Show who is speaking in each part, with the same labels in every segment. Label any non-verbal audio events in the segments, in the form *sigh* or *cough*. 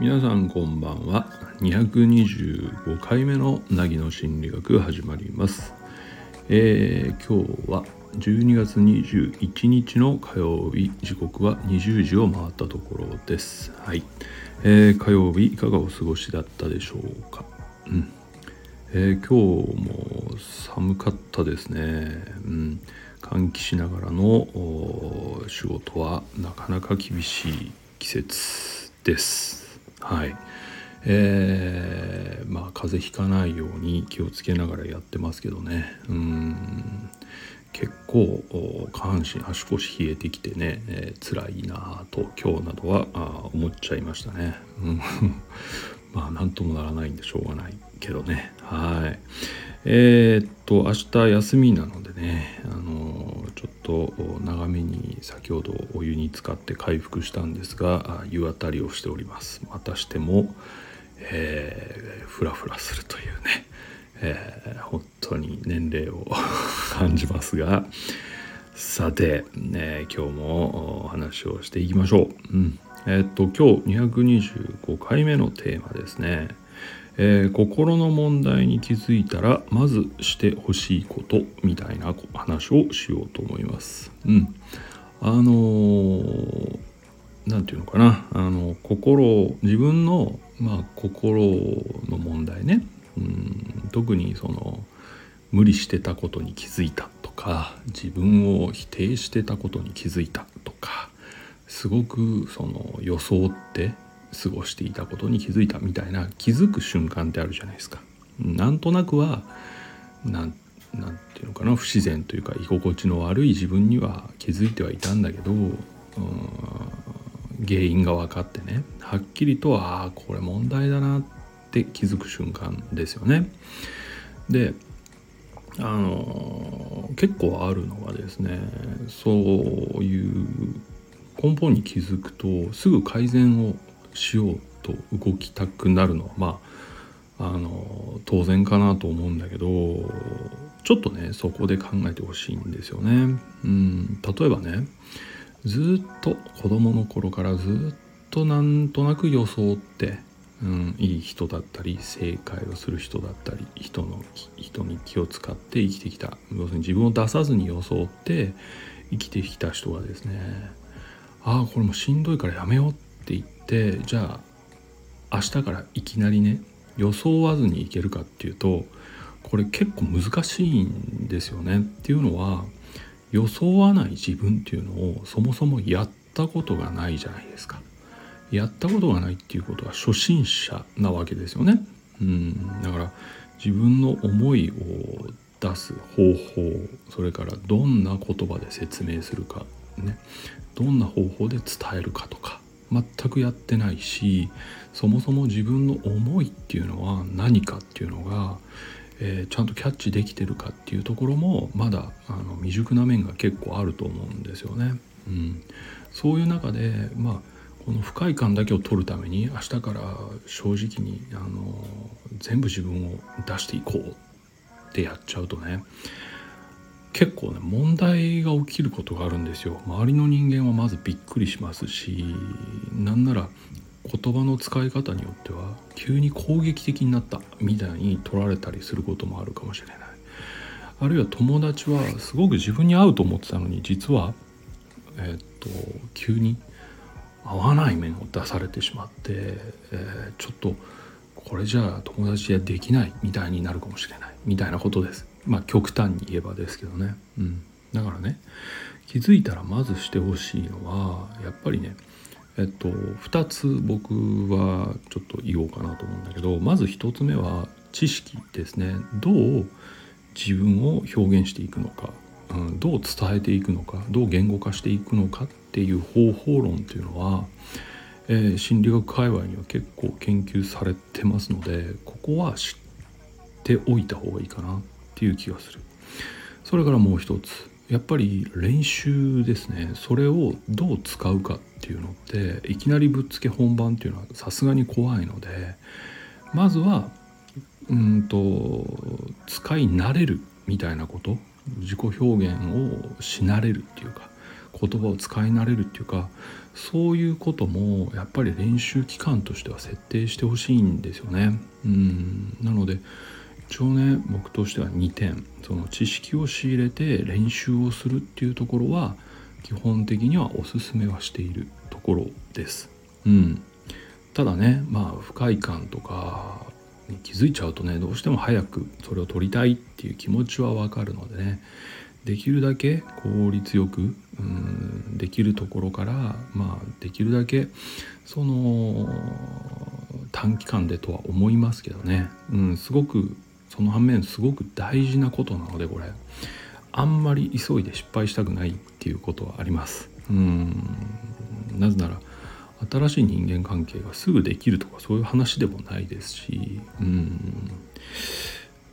Speaker 1: 皆さんこんばんは。225回目の凪の心理学始まります。えー、今日は12月21日の火曜日。時刻は20時を回ったところです。はい、えー、火曜日いかがお過ごしだったでしょうか？うん。えー、今日も寒かったですね、うん、換気しながらの仕事はなかなか厳しい季節です。はい。えー、まあ風邪ひかないように気をつけながらやってますけどね。うん。結構下半身足腰冷えてきてね、えー、辛いなと今日などはあ思っちゃいましたね。うん。*laughs* まあ何ともならないんでしょうがない。けどね。はい。えー、っと明日休みなのでねあのちょっと長めに先ほどお湯に浸かって回復したんですが湯あたりをしております。またしても、えー、フラフラするというね、えー、本当に年齢を *laughs* 感じますが。さて、ね、今日もお話をしていきましょう。うん。えっと今日225回目のテーマですね。えー、心の問題に気づいたらまずしてほしいことみたいな話をしようと思います。うん、あのー、ていうのかな。あの心自分の、まあ、心の問題ね、うん、特にその無理してたことに気づいたとか自分を否定してたことに気づいたとかすごくその装って過ごしていたことに気づいたみたいな気づく瞬間ってあるじゃないですか。なんとなくはなんなんていうのかな不自然というか居心地の悪い自分には気づいてはいたんだけど原因が分かってねはっきりとああこれ問題だなって気づく瞬間ですよね。であの結構あるのがですねそういう根本に気づくとすぐ改善をしようと動きたくなるのはまああの当然かなと思うんだけどちょっとねそこで考えてほしいんですよね。うん、例えばねずっと子供の頃からずっとなんとなく装って、うん、いい人だったり正解をする人だったり人の人に気を使って生きてきた要するに自分を出さずに装って生きてきた人がですねああこれもしんどいからやめようってってじゃあ明日からいきなりね装わずにいけるかっていうとこれ結構難しいんですよねっていうのは装わない自分っていうのをそもそもやったことがないじゃないですか。やったことがないっていうことは初心者なわけですよね。うん、だから自分の思いを出す方法それからどんな言葉で説明するかねどんな方法で伝えるかとか全くやってないしそもそも自分の思いっていうのは何かっていうのが、えー、ちゃんとキャッチできてるかっていうところもまだあの未熟な面が結構あると思うんですよね。うん、そういう中でまあこの不快感だけを取るために明日から正直にあの全部自分を出していこうってやっちゃうとね結構ね問題が起きることがあるんですよ。周りの人間はまずびっくりしますしなんなら言葉の使い方によっては急に攻撃的になったみたいに取られたりすることもあるかもしれない。あるいは友達はすごく自分に合うと思ってたのに実はえ、っと急に合わない面を出されてしまって、えー、ちょっとこれじゃあ友達はできないみたいになるかもしれないみたいなことです。まあ極端に言えばですけどね、うん、だからね気づいたらまずしてほしいのはやっぱりねえっと2つ僕はちょっと言おうかなと思うんだけどまず1つ目は知識ですね。どう自分を表現していくのか、うん、どう伝えていくのか。どう言語化していくのかっていう方法論っていうのは、えー、心理学界隈には結構研究されてますのでここは知っておいた方がいいかな。っていう気がする。それからもう一つ。やっぱり練習ですね。それをどう使うかっていうのっていきなりぶっつけ本番っていうのはさすがに怖いのでまずはうんと使い慣れるみたいなこと自己表現をし慣れるっていうか言葉を使い慣れるっていうかそういうこともやっぱり練習期間としては設定してほしいんですよね。うん。なので一応ね僕としては2点その知識を仕入れて練習をするっていうところは基本的にはおすすめはしているところです。うん、ただねまあ不快感とかに気づいちゃうとねどうしても早くそれを取りたいっていう気持ちはわかるのでねできるだけ効率よくうんできるところからまあできるだけその短期間でとは思いますけどね、うん、すごくその反面すごく大事なことなのでこれ。あんまり急いで失敗したくないっていうことはあります。うん。なぜなら新しい人間関係がすぐできるとかそういう話でもないですし。うん。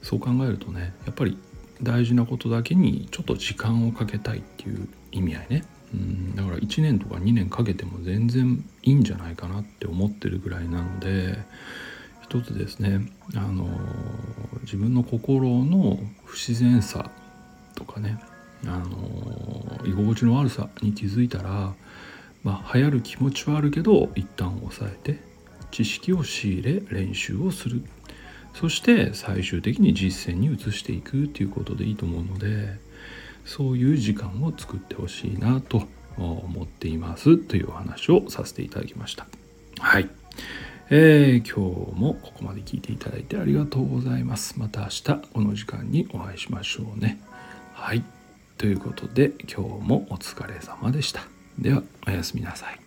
Speaker 1: そう考えるとねやっぱり大事なことだけにちょっと時間をかけたいっていう意味合いね。だから1年とか2年かけても全然いいんじゃないかなって思ってるぐらいなので一つですねあの自分の心の不自然さとかねあの居心地の悪さに気づいたらまあ流行る気持ちはあるけど一旦抑えて知識を仕入れ練習をするそして最終的に実践に移していくっていうことでいいと思うのでそういう時間を作ってほしいなと思っていますというお話をさせていただきました。はい。えー、今日もここまで聞いていただいてありがとうございます。また明日この時間にお会いしましょうね。はい。ということで今日もお疲れ様でした。ではおやすみなさい。